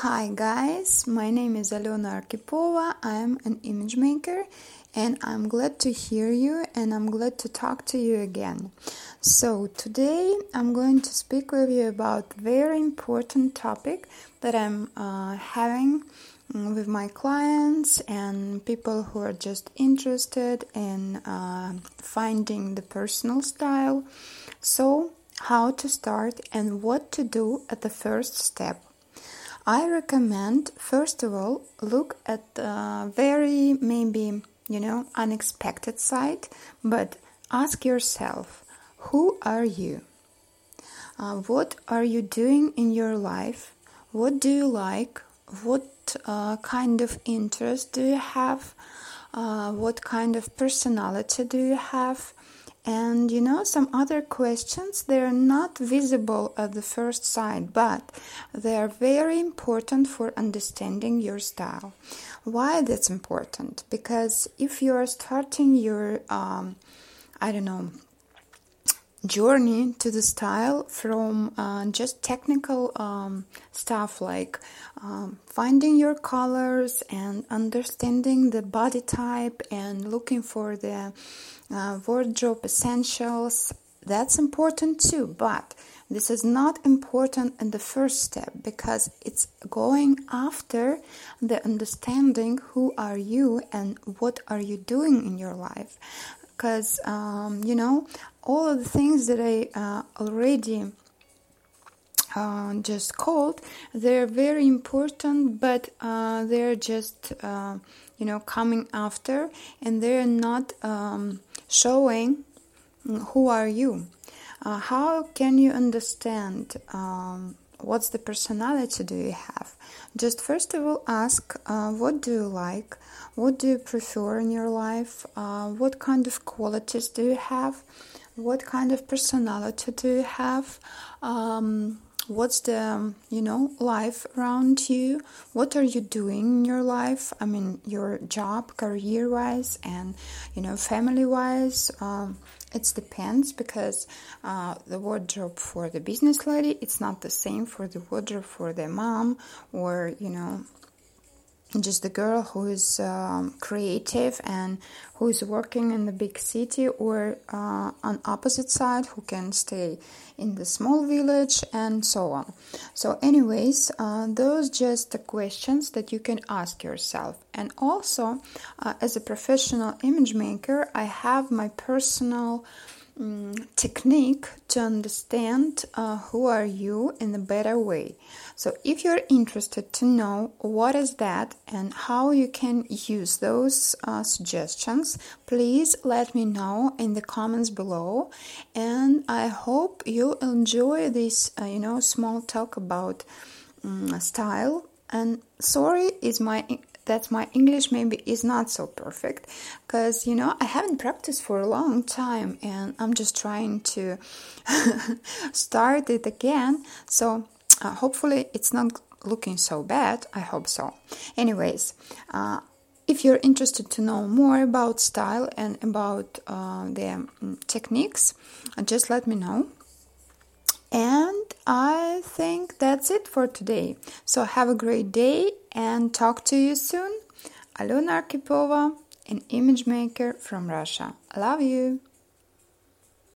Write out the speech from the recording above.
Hi guys, my name is Alena Arkhipova. I'm an image maker and I'm glad to hear you and I'm glad to talk to you again. So, today I'm going to speak with you about very important topic that I'm uh, having mm, with my clients and people who are just interested in uh, finding the personal style. So, how to start and what to do at the first step. I recommend, first of all, look at the very maybe, you know, unexpected side, but ask yourself, who are you? Uh, what are you doing in your life? What do you like? What uh, kind of interest do you have? Uh, what kind of personality do you have? And you know, some other questions, they're not visible at the first sight, but they are very important for understanding your style. Why that's important? Because if you are starting your, um, I don't know, journey to the style from uh, just technical um, stuff like um, finding your colors and understanding the body type and looking for the uh, wardrobe essentials. That's important too, but this is not important in the first step because it's going after the understanding who are you and what are you doing in your life because um, you know all of the things that I uh, already uh, just called they're very important but uh, they're just uh, you know coming after and they're not um, showing who are you. Uh, how can you understand um, what's the personality do you have? Just first of all ask uh, what do you like? What do you prefer in your life? Uh, what kind of qualities do you have? What kind of personality do you have? Um, what's the you know life around you? What are you doing in your life? I mean your job career wise and you know family wise um, it depends because uh, the wardrobe for the business lady it's not the same for the wardrobe for the mom or you know just the girl who is um, creative and who is working in the big city or uh, on opposite side who can stay in the small village and so on. So anyways uh, those just the questions that you can ask yourself. And also uh, as a professional image maker i have my personal um, technique to understand uh, who are you in a better way. So if you're interested to know what is that and how you can use those uh, suggestions please let me know in the comments below. And i hope you'll enjoy this uh, you know small talk about um, style. And sorry is my that my English maybe is not so perfect because you know I haven't practiced for a long time and I'm just trying to start it again. So uh, hopefully it's not looking so bad. I hope so. Anyways, uh, if you're interested to know more about style and about uh, the um, techniques, uh, just let me know. And I think that's it for today. So have a great day and talk to you soon. Alena Arkhipova, an image maker from Russia. Love you.